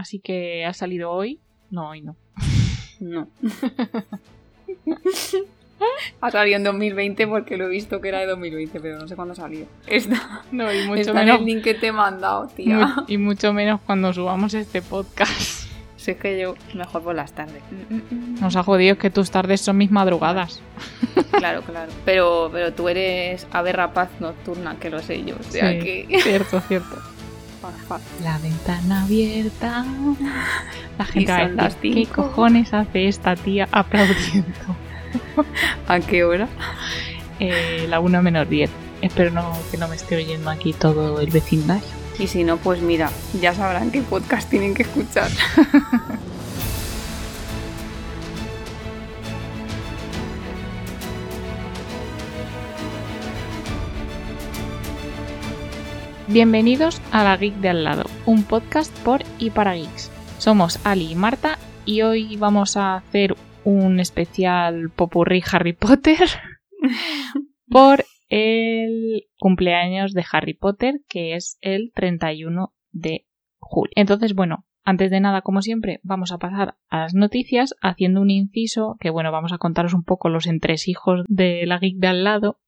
Así que ha salido hoy. No, hoy no. No. ha salido en 2020 porque lo he visto que era de 2020, pero no sé cuándo salió. Está, No, y mucho está menos. en el link que te he mandado, tía. mu- Y mucho menos cuando subamos este podcast. Si es que yo mejor por las tardes. Nos ha jodido que tus tardes son mis madrugadas. Claro, claro. Pero, pero tú eres ave rapaz nocturna, que lo sé yo. O sea Sí, que. Cierto, cierto. La ventana abierta. La gente va a decir, ¿qué cinco". cojones hace esta tía aplaudiendo? ¿A qué hora? Eh, la 1 menos 10. Espero no, que no me esté oyendo aquí todo el vecindario. Y si no, pues mira, ya sabrán qué podcast tienen que escuchar. Bienvenidos a La Geek de al lado, un podcast por y para geeks. Somos Ali y Marta y hoy vamos a hacer un especial popurrí Harry Potter por el cumpleaños de Harry Potter, que es el 31 de julio. Entonces, bueno, antes de nada, como siempre, vamos a pasar a las noticias haciendo un inciso que, bueno, vamos a contaros un poco los entresijos de la geek de al lado.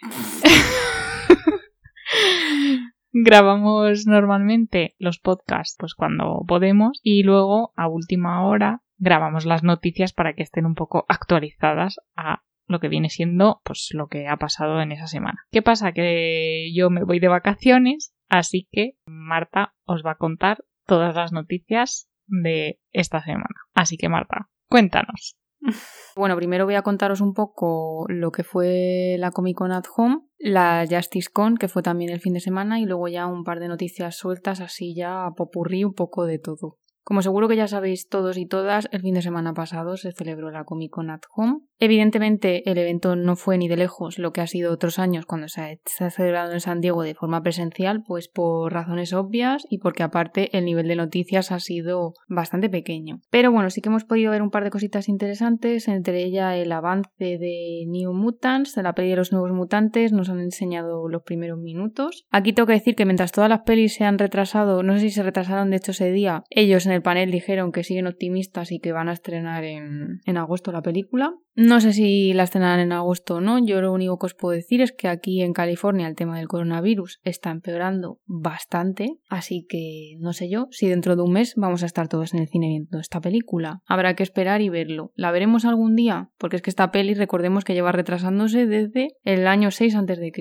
Grabamos normalmente los podcasts pues cuando podemos y luego a última hora grabamos las noticias para que estén un poco actualizadas a lo que viene siendo pues lo que ha pasado en esa semana. ¿Qué pasa? Que yo me voy de vacaciones, así que Marta os va a contar todas las noticias de esta semana. Así que Marta, cuéntanos. Bueno, primero voy a contaros un poco lo que fue la Comic Con at Home, la Justice Con, que fue también el fin de semana, y luego ya un par de noticias sueltas, así ya popurrí un poco de todo. Como seguro que ya sabéis todos y todas, el fin de semana pasado se celebró la Comic Con at Home. Evidentemente, el evento no fue ni de lejos lo que ha sido otros años cuando se ha, celebrado en San Diego de forma presencial, pues por razones obvias y porque aparte el nivel de noticias ha sido bastante pequeño. Pero bueno, sí que hemos podido ver un par de cositas interesantes, entre ellas el avance de New Mutants, de la peli de los nuevos mutantes, nos han enseñado los primeros minutos. Aquí tengo que decir que mientras todas las pelis se han retrasado, no sé si se retrasaron de hecho ese día, ellos en el panel dijeron que siguen optimistas y que van a estrenar en, en agosto la película. No sé si la estrenarán en agosto o no, yo lo único que os puedo decir es que aquí en California el tema del coronavirus está empeorando bastante, así que no sé yo si dentro de un mes vamos a estar todos en el cine viendo esta película. Habrá que esperar y verlo. ¿La veremos algún día? Porque es que esta peli recordemos que lleva retrasándose desde el año 6 a.C.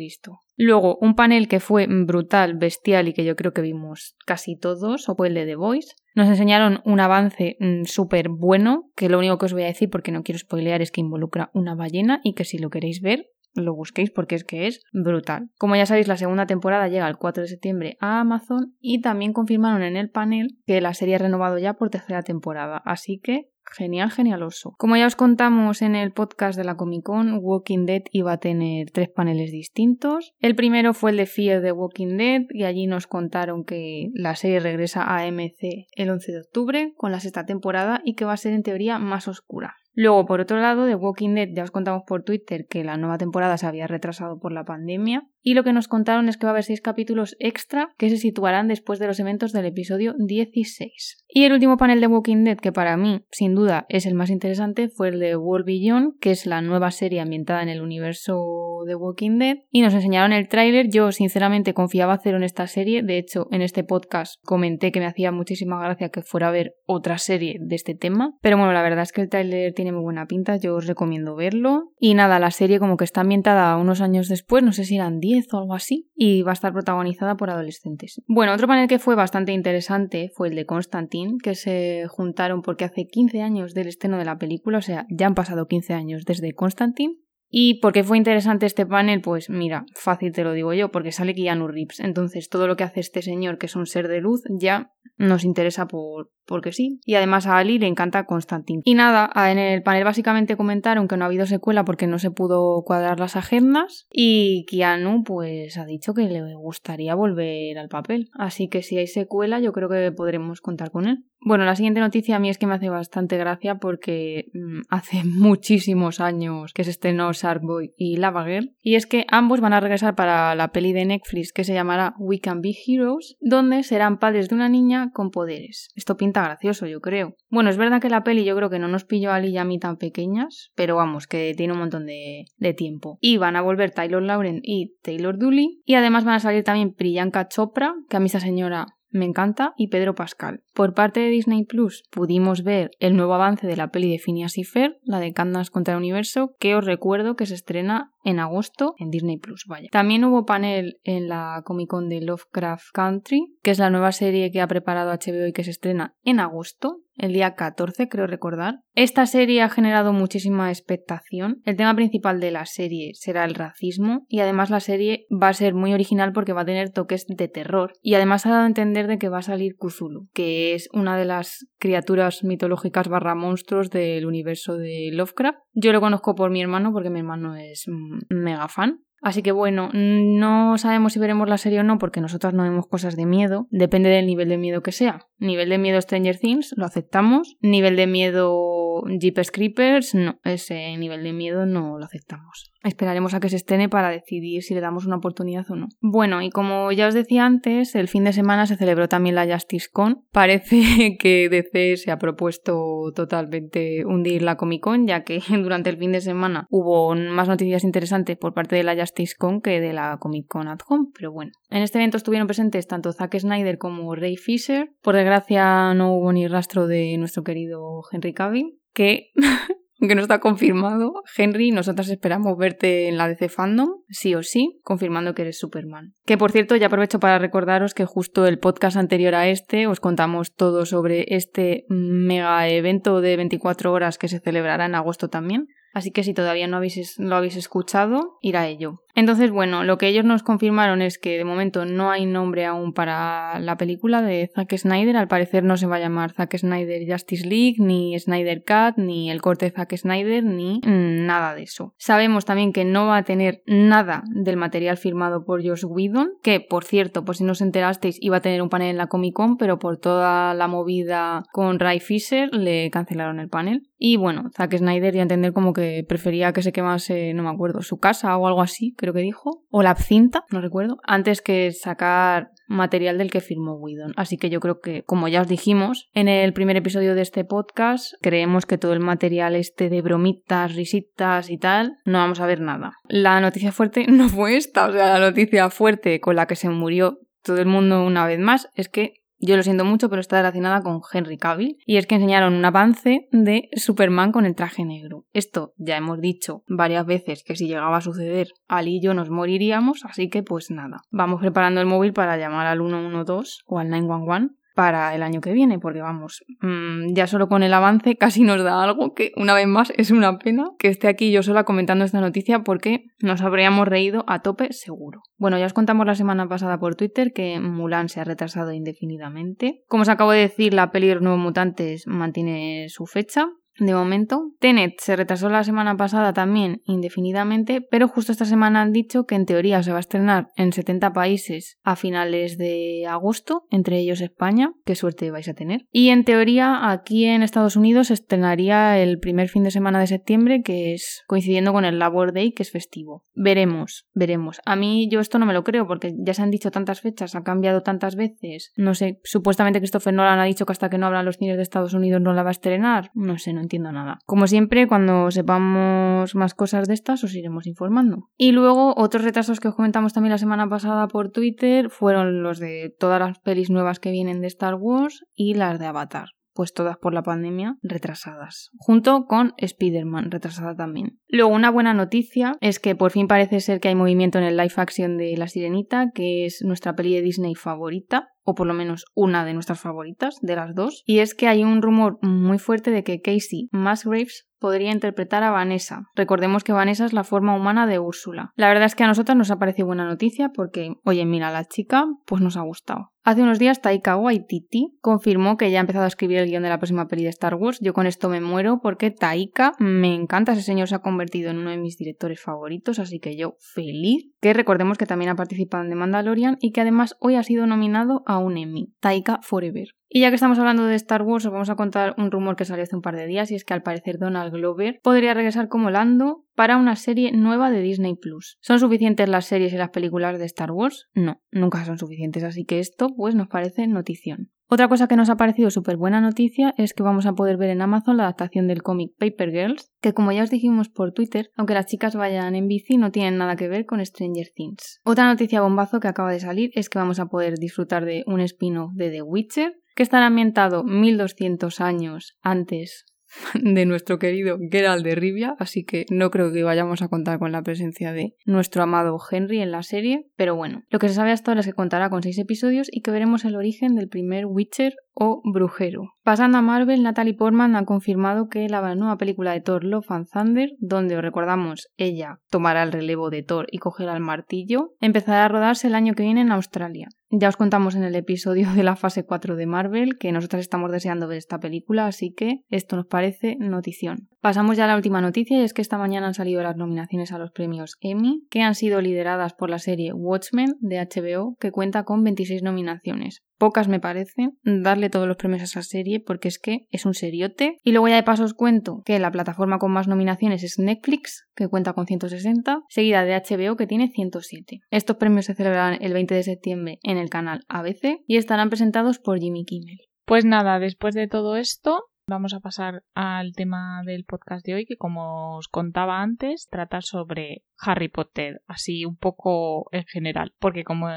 Luego, un panel que fue brutal, bestial y que yo creo que vimos casi todos, o el de The Voice. Nos enseñaron un avance mm, súper bueno, que lo único que os voy a decir, porque no quiero spoilear, es que involucra una ballena y que si lo queréis ver, lo busquéis porque es que es brutal. Como ya sabéis, la segunda temporada llega el 4 de septiembre a Amazon y también confirmaron en el panel que la serie ha renovado ya por tercera temporada, así que Genial, genialoso. Como ya os contamos en el podcast de la Comic Con, Walking Dead iba a tener tres paneles distintos. El primero fue el de Fear the Walking Dead y allí nos contaron que la serie regresa a AMC el 11 de octubre con la sexta temporada y que va a ser en teoría más oscura. Luego, por otro lado, de Walking Dead ya os contamos por Twitter que la nueva temporada se había retrasado por la pandemia y lo que nos contaron es que va a haber seis capítulos extra que se situarán después de los eventos del episodio 16. Y el último panel de Walking Dead, que para mí, sin duda, es el más interesante, fue el de World Beyond, que es la nueva serie ambientada en el universo de Walking Dead. Y nos enseñaron el tráiler. Yo, sinceramente, confiaba cero en esta serie. De hecho, en este podcast comenté que me hacía muchísima gracia que fuera a ver otra serie de este tema. Pero bueno, la verdad es que el tráiler tiene muy buena pinta. Yo os recomiendo verlo. Y nada, la serie como que está ambientada unos años después, no sé si eran 10 o algo así, y va a estar protagonizada por adolescentes. Bueno, otro panel que fue bastante interesante fue el de Constantine, que se juntaron porque hace 15 años del estreno de la película, o sea, ya han pasado 15 años desde Constantine. ¿Y por qué fue interesante este panel? Pues mira, fácil te lo digo yo, porque sale Keanu Reeves. Entonces todo lo que hace este señor, que es un ser de luz, ya nos interesa por, porque sí. Y además a Ali le encanta Constantine. Y nada, en el panel básicamente comentaron que no ha habido secuela porque no se pudo cuadrar las agendas y Keanu pues ha dicho que le gustaría volver al papel. Así que si hay secuela yo creo que podremos contar con él. Bueno, la siguiente noticia a mí es que me hace bastante gracia porque mm, hace muchísimos años que se estrenó Sharkboy y Lava Girl y es que ambos van a regresar para la peli de Netflix que se llamará We Can Be Heroes, donde serán padres de una niña con poderes. Esto pinta gracioso, yo creo. Bueno, es verdad que la peli yo creo que no nos pilló a Ali y a mí tan pequeñas, pero vamos, que tiene un montón de, de tiempo. Y van a volver Taylor Lauren y Taylor Dooley y además van a salir también Priyanka Chopra, que a mí esa señora me encanta, y Pedro Pascal. Por parte de Disney Plus pudimos ver el nuevo avance de la peli de Phineas y Fer, la de Candas contra el Universo, que os recuerdo que se estrena en agosto en Disney Plus, vaya. También hubo panel en la Comic Con de Lovecraft Country, que es la nueva serie que ha preparado HBO y que se estrena en agosto, el día 14, creo recordar. Esta serie ha generado muchísima expectación. El tema principal de la serie será el racismo y además la serie va a ser muy original porque va a tener toques de terror y además ha dado a entender de que va a salir Cthulhu, que es una de las criaturas mitológicas barra monstruos del universo de Lovecraft. Yo lo conozco por mi hermano porque mi hermano es mega fan Así que bueno, no sabemos si veremos la serie o no porque nosotras no vemos cosas de miedo, depende del nivel de miedo que sea. Nivel de miedo Stranger Things, lo aceptamos. Nivel de miedo Jeepers Creepers, no, ese nivel de miedo no lo aceptamos. Esperaremos a que se estrene para decidir si le damos una oportunidad o no. Bueno, y como ya os decía antes, el fin de semana se celebró también la Justice Con. Parece que DC se ha propuesto totalmente hundir la Comic Con, ya que durante el fin de semana hubo más noticias interesantes por parte de la Justice Con que de la Comic Con at Home, pero bueno. En este evento estuvieron presentes tanto Zack Snyder como Ray Fisher. Por desgracia no hubo ni rastro de nuestro querido Henry Cavill, que aunque no está confirmado. Henry, nosotras esperamos verte en la DC Fandom, sí o sí, confirmando que eres Superman. Que por cierto, ya aprovecho para recordaros que justo el podcast anterior a este os contamos todo sobre este mega evento de 24 horas que se celebrará en agosto también. Así que si todavía no habéis, lo habéis escuchado, ir a ello. Entonces, bueno, lo que ellos nos confirmaron es que de momento no hay nombre aún para la película de Zack Snyder. Al parecer no se va a llamar Zack Snyder Justice League, ni Snyder Cut, ni el corte de Zack Snyder, ni nada de eso. Sabemos también que no va a tener nada del material firmado por Josh Whedon, que por cierto, por si no os enterasteis, iba a tener un panel en la Comic Con, pero por toda la movida con Ray Fisher le cancelaron el panel. Y bueno, Zack Snyder ya entender como que prefería que se quemase, no me acuerdo, su casa o algo así, creo que dijo, o la abcinta, no recuerdo, antes que sacar material del que firmó Whedon. Así que yo creo que, como ya os dijimos en el primer episodio de este podcast, creemos que todo el material este de bromitas, risitas y tal, no vamos a ver nada. La noticia fuerte no fue esta, o sea, la noticia fuerte con la que se murió todo el mundo una vez más es que yo lo siento mucho, pero está relacionada con Henry Cavill. Y es que enseñaron un avance de Superman con el traje negro. Esto ya hemos dicho varias veces que si llegaba a suceder, Ali y yo nos moriríamos, así que pues nada. Vamos preparando el móvil para llamar al 112 o al 911 para el año que viene, porque vamos, mm, ya solo con el avance casi nos da algo que una vez más es una pena que esté aquí yo sola comentando esta noticia porque nos habríamos reído a tope seguro. Bueno, ya os contamos la semana pasada por Twitter que Mulan se ha retrasado indefinidamente. Como os acabo de decir, la peli de los nuevos mutantes mantiene su fecha, de momento. Tenet se retrasó la semana pasada también indefinidamente, pero justo esta semana han dicho que en teoría se va a estrenar en 70 países a finales de agosto, entre ellos España. Qué suerte vais a tener. Y en teoría aquí en Estados Unidos se estrenaría el primer fin de semana de septiembre, que es coincidiendo con el Labor Day, que es festivo. Veremos, veremos. A mí yo esto no me lo creo porque ya se han dicho tantas fechas, ha cambiado tantas veces. No sé, supuestamente Christopher Nolan ha dicho que hasta que no abran los cines de Estados Unidos no la va a estrenar. No sé, no entiendo nada. Como siempre, cuando sepamos más cosas de estas, os iremos informando. Y luego, otros retrasos que os comentamos también la semana pasada por Twitter fueron los de todas las pelis nuevas que vienen de Star Wars y las de Avatar pues todas por la pandemia, retrasadas, junto con Spider-Man, retrasada también. Luego, una buena noticia es que por fin parece ser que hay movimiento en el live action de La Sirenita, que es nuestra peli de Disney favorita, o por lo menos una de nuestras favoritas, de las dos, y es que hay un rumor muy fuerte de que Casey Musgraves podría interpretar a Vanessa. Recordemos que Vanessa es la forma humana de Úrsula. La verdad es que a nosotras nos ha parecido buena noticia porque, oye, mira, la chica, pues nos ha gustado. Hace unos días Taika Waititi confirmó que ya ha empezado a escribir el guion de la próxima peli de Star Wars. Yo con esto me muero porque Taika me encanta, ese señor se ha convertido en uno de mis directores favoritos, así que yo feliz. Que recordemos que también ha participado en The Mandalorian y que además hoy ha sido nominado a un Emmy. Taika Forever. Y ya que estamos hablando de Star Wars, os vamos a contar un rumor que salió hace un par de días y es que al parecer Donald Glover podría regresar como Lando para una serie nueva de Disney Plus. ¿Son suficientes las series y las películas de Star Wars? No, nunca son suficientes, así que esto pues nos parece notición. Otra cosa que nos ha parecido súper buena noticia es que vamos a poder ver en Amazon la adaptación del cómic Paper Girls, que como ya os dijimos por Twitter, aunque las chicas vayan en bici, no tienen nada que ver con Stranger Things. Otra noticia bombazo que acaba de salir es que vamos a poder disfrutar de un spin-off de The Witcher, que estará ambientado 1200 años antes de nuestro querido Geralt de Rivia, así que no creo que vayamos a contar con la presencia de nuestro amado Henry en la serie, pero bueno, lo que se sabe hasta ahora es que contará con seis episodios y que veremos el origen del primer Witcher o brujero. Pasando a Marvel, Natalie Portman ha confirmado que la nueva película de Thor Love and Thunder, donde os recordamos ella tomará el relevo de Thor y cogerá el martillo, empezará a rodarse el año que viene en Australia. Ya os contamos en el episodio de la fase 4 de Marvel que nosotras estamos deseando ver esta película, así que esto nos parece notición. Pasamos ya a la última noticia y es que esta mañana han salido las nominaciones a los premios Emmy, que han sido lideradas por la serie Watchmen de HBO, que cuenta con 26 nominaciones pocas me parecen, darle todos los premios a esa serie porque es que es un seriote. Y luego ya de paso os cuento que la plataforma con más nominaciones es Netflix, que cuenta con 160, seguida de HBO que tiene 107. Estos premios se celebrarán el 20 de septiembre en el canal ABC y estarán presentados por Jimmy Kimmel. Pues nada, después de todo esto, vamos a pasar al tema del podcast de hoy, que como os contaba antes, trata sobre Harry Potter, así un poco en general, porque como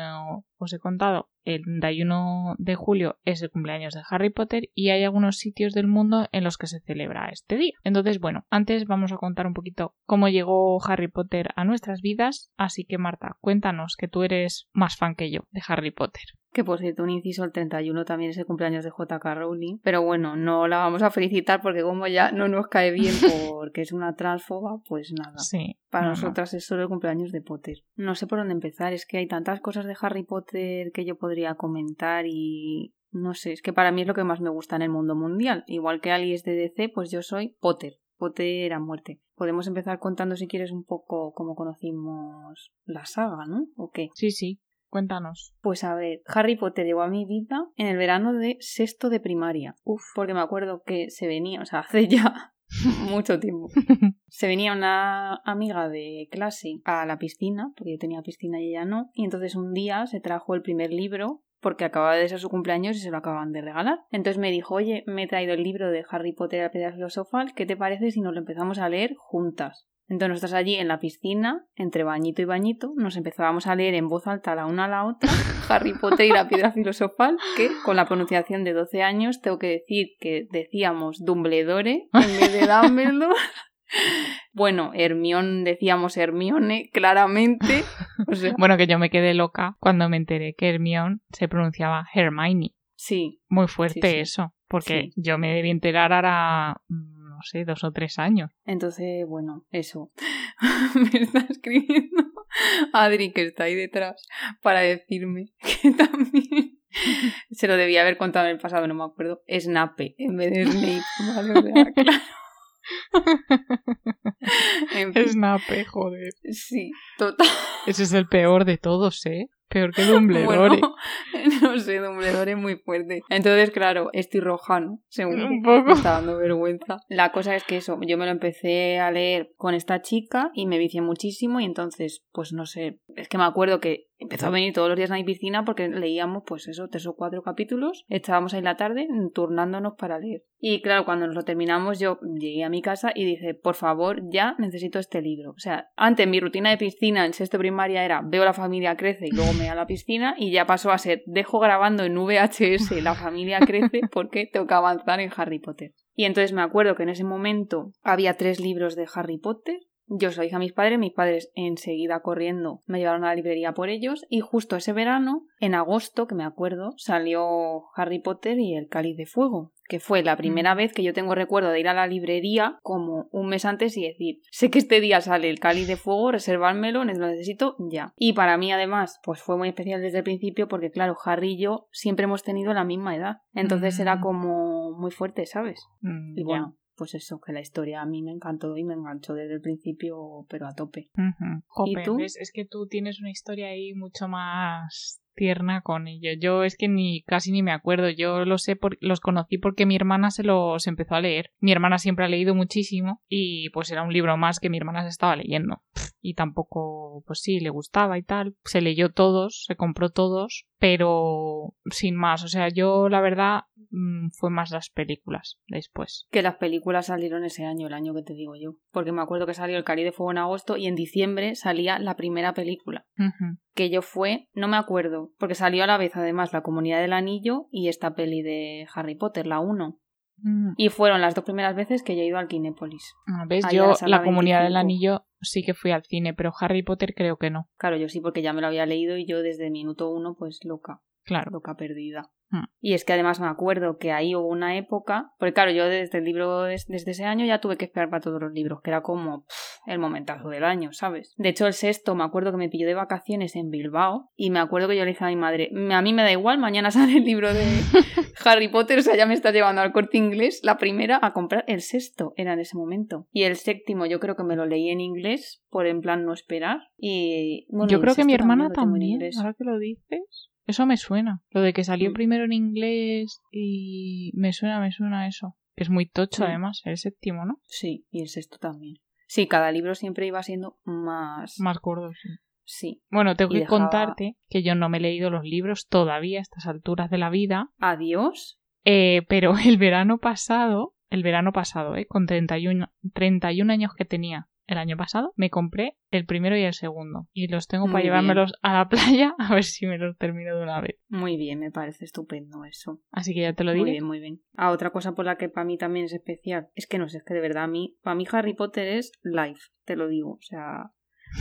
os he contado, el 31 de julio es el cumpleaños de Harry Potter y hay algunos sitios del mundo en los que se celebra este día. Entonces, bueno, antes vamos a contar un poquito cómo llegó Harry Potter a nuestras vidas, así que Marta, cuéntanos que tú eres más fan que yo de Harry Potter. Que por cierto, un inciso, el 31 también es el cumpleaños de JK Rowling. Pero bueno, no la vamos a felicitar porque como ya no nos cae bien porque es una transfoba, pues nada. Sí. Para nosotras es solo el cumpleaños de Potter. No sé por dónde empezar, es que hay tantas cosas de Harry Potter que yo podría comentar y no sé, es que para mí es lo que más me gusta en el mundo mundial. Igual que alguien es de DC, pues yo soy Potter. Potter a muerte. Podemos empezar contando si quieres un poco cómo conocimos la saga, ¿no? ¿O qué? Sí, sí. Cuéntanos. Pues a ver, Harry Potter llegó a mi vida en el verano de sexto de primaria. Uf. Porque me acuerdo que se venía, o sea, hace ya mucho tiempo. Se venía una amiga de clase a la piscina, porque yo tenía piscina y ella no, y entonces un día se trajo el primer libro porque acababa de ser su cumpleaños y se lo acaban de regalar. Entonces me dijo, oye, me he traído el libro de Harry Potter a la piedra filosofal, ¿qué te parece si nos lo empezamos a leer juntas? Entonces nosotras allí en la piscina, entre bañito y bañito, nos empezábamos a leer en voz alta la una a la otra Harry Potter y la piedra filosofal, que con la pronunciación de 12 años tengo que decir que decíamos Dumbledore en vez de Dumbledore. Bueno, Hermione decíamos Hermione, claramente. Bueno, que yo me quedé loca cuando me enteré que Hermione se pronunciaba Hermione. Sí. Muy fuerte eso, porque yo me debí enterar ahora no sé, dos o tres años. Entonces, bueno, eso. Me está escribiendo Adri, que está ahí detrás, para decirme que también se lo debía haber contado en el pasado, no me acuerdo. Snape en vez de Snape. Vale, claro. Snape, joder. Sí, total. Ese es el peor de todos, ¿eh? Peor que Dumbledore. no sé, Dumbledore es muy fuerte. Entonces, claro, estoy rojano, según Un poco. me está dando vergüenza. La cosa es que eso, yo me lo empecé a leer con esta chica y me vicié muchísimo y entonces, pues no sé, es que me acuerdo que empezó a venir todos los días a mi piscina porque leíamos, pues eso, tres o cuatro capítulos, estábamos ahí la tarde turnándonos para leer. Y claro, cuando nos lo terminamos, yo llegué a mi casa y dije, por favor, ya necesito este libro. O sea, antes mi rutina de piscina en sexto primaria era veo la familia crece y luego me a la piscina y ya pasó a ser dejo grabando en VHS la familia crece porque tengo que avanzar en Harry Potter. Y entonces me acuerdo que en ese momento había tres libros de Harry Potter Yo se lo dije a mis padres, mis padres enseguida corriendo me llevaron a la librería por ellos y justo ese verano, en agosto, que me acuerdo, salió Harry Potter y el Cáliz de Fuego, que fue la primera mm. vez que yo tengo recuerdo de ir a la librería como un mes antes y decir, sé que este día sale el Cáliz de Fuego, reservármelo, lo necesito ya. Y para mí además, pues fue muy especial desde el principio porque claro, Harry y yo siempre hemos tenido la misma edad, entonces era mm. como muy fuerte, ¿sabes? Mm, y bueno, pues eso, que la historia a mí me encantó y me enganchó desde el principio, pero a tope. ¿Y tú? Es, es, que tú tienes una historia ahí mucho más tierna con ello. Yo es que ni casi ni me acuerdo. Yo lo sé, por, los conocí porque mi hermana se los empezó a leer. Mi hermana siempre ha leído muchísimo y pues era un libro más que mi hermana se estaba leyendo. Y tampoco, pues sí, le gustaba y tal. Se leyó todos, se compró todos, pero sin más. O sea, yo la verdad mm, fue más las películas después. Que las películas salieron ese año, el año que te digo yo. Porque me acuerdo que salió El Cari de Fuego en agosto y en diciembre salía la primera película. Que yo fue, no me acuerdo, porque salió a la vez además La Comunidad del Anillo y esta peli de Harry Potter, la 1. Mm. Y fueron las dos primeras veces que yo he ido al Kinépolis. Ah, ¿Ves? yo, la, Comunidad del Anillo sí que fui al cine, pero Harry Potter creo que no. Claro, yo sí, porque ya me lo había leído y yo desde minuto uno, pues loca. Claro. Loca perdida. Hmm. Y es que además me acuerdo que ahí hubo una época, porque claro, yo desde el libro, desde ese año ya tuve que esperar para todos los libros, que era como el momentazo del año, ¿sabes? De hecho, el sexto me acuerdo que me pilló de vacaciones en Bilbao y me acuerdo que yo le dije a mi madre, a mí me da igual, mañana sale el libro de Harry Potter, o sea, ya me está llevando al corte inglés, la primera a comprar el sexto, era en ese momento. Y el séptimo yo creo que me lo leí en inglés, por en plan no esperar. Y yo creo que mi hermana también, ahora que lo dices. Eso me suena. Lo de que salió mm. Primero en inglés y me suena, me suena eso. Es muy tocho, además, el séptimo, ¿no? Sí, y el sexto también. Sí, cada libro siempre iba siendo más. Más gordo, sí. Sí. Bueno, tengo que contarte que yo no me he leído los libros todavía a estas alturas de la vida. Adiós. Eh, pero el verano pasado, el verano pasado, eh, con 31, 31 años que tenía, el año pasado, me compré el primero y el segundo. Y los tengo para llevármelos a la playa a ver si me los termino de una vez. Muy bien, me parece estupendo eso. Así que ya te lo digo. Muy bien, muy bien. Ah, otra cosa por la que para mí también es especial. Es que no sé, es que de verdad a mí, para mí Harry Potter es life, te lo digo. O sea,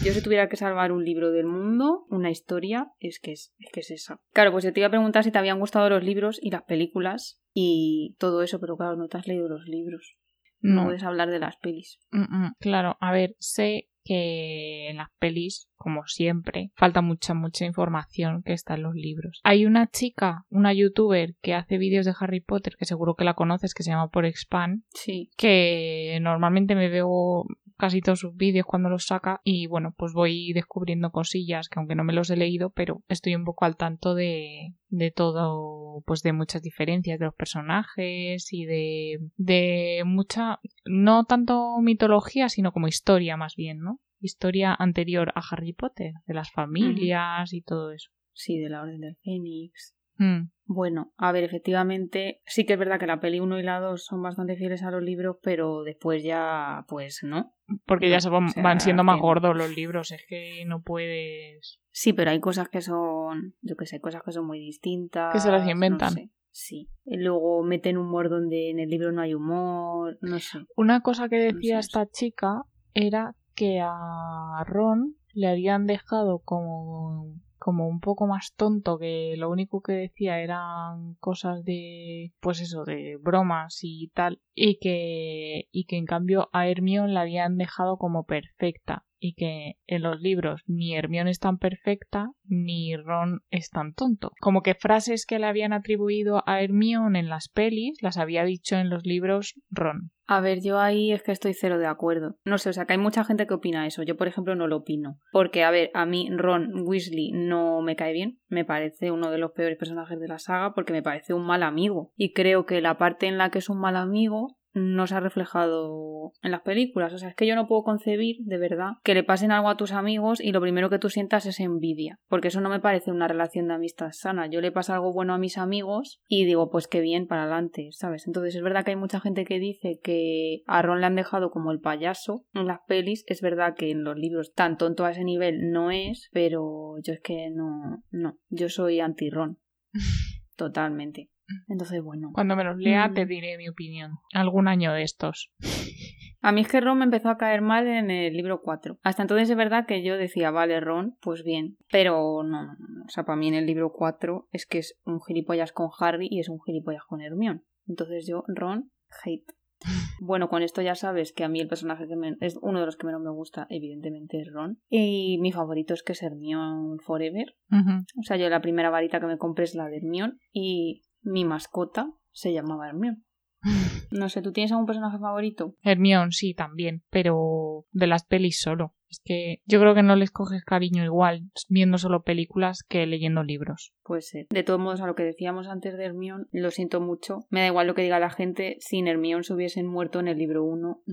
yo si tuviera que salvar un libro del mundo, una historia, es que es, es que es esa. Claro, pues yo te iba a preguntar si te habían gustado los libros y las películas y todo eso, pero claro, no te has leído los libros. No, puedes hablar de las pelis. Mm, mm, claro, a ver, sé que en las pelis, como siempre, falta mucha, mucha información que está en los libros. Hay una chica, una youtuber que hace vídeos de Harry Potter, que seguro que la conoces, que se llama Por Expand. Sí. Que normalmente me veo casi todos sus vídeos cuando los saca y bueno, pues voy descubriendo cosillas que aunque no me los he leído, pero estoy un poco al tanto de, de todo, pues de muchas diferencias de los personajes y de, de mucha, no tanto mitología, sino como historia más bien, ¿no? Historia anterior a Harry Potter, de las familias y todo eso. Sí, de la Orden del Fénix. Mm. Bueno, a ver, efectivamente, sí que es verdad que la peli 1 y la 2 son bastante fieles a los libros, pero después ya, pues no. Porque ya se van, siendo más gordos los libros, es que no puedes. Sí, pero hay cosas que son, yo que sé, cosas que son muy distintas. Que se las inventan. Sí. luego meten humor donde en el libro no hay humor, no sé. Una cosa que decía esta chica era que a Ron le habían dejado como como un poco más tonto que lo único que decía eran cosas de pues eso de bromas y tal y que y que en cambio a Hermione la habían dejado como perfecta y que en los libros ni Hermione es tan perfecta ni Ron es tan tonto. Como que frases que le habían atribuido a Hermione en las pelis las había dicho en los libros Ron. A ver, yo ahí es que estoy cero de acuerdo. No sé, o sea, que hay mucha gente que opina eso. Yo, por ejemplo, no lo opino. Porque, a ver, a mí Ron Weasley no me cae bien. Me parece uno de los peores personajes de la saga porque me parece un mal amigo. Y creo que la parte en la que es un mal amigo no se ha reflejado en las películas. O sea, es que yo no puedo concebir, de verdad, que le pasen algo a tus amigos y lo primero que tú sientas es envidia. Porque eso no me parece una relación de amistad sana. Yo le paso algo bueno a mis amigos y digo, pues qué bien, para adelante, ¿sabes? Entonces es verdad que hay mucha gente que dice que a Ron le han dejado como el payaso en las pelis. Es verdad que en los libros tan tonto a ese nivel no es, pero yo es que no, no. Yo soy anti-Ron. Totalmente. Entonces, bueno. Cuando me los lea Mm. te diré mi opinión. Algún año de estos. A mí es que Ron me empezó a caer mal en el libro 4. Hasta entonces es verdad que yo decía, vale, Ron, pues bien. Pero no, no, no. O sea, para mí en el libro 4 es que es un gilipollas con Harry y es un gilipollas con Hermione. Entonces yo, Ron, hate. Bueno, con esto ya sabes que a mí el personaje que me- es uno de los que menos me gusta, evidentemente, es Ron. Y mi favorito es que es Hermione Forever. O sea, yo la primera varita que me compré es la de Hermione y mi mascota se llamaba Hermione. No sé, ¿tú tienes algún personaje favorito? Hermione, sí, también, pero de las pelis solo. Es que yo creo que no les coges cariño igual viendo solo películas que leyendo libros. Puede ser. De todos modos, a lo que decíamos antes de Hermione, lo siento mucho. Me da igual lo que diga la gente. Sin Hermione se hubiesen muerto en el libro 1.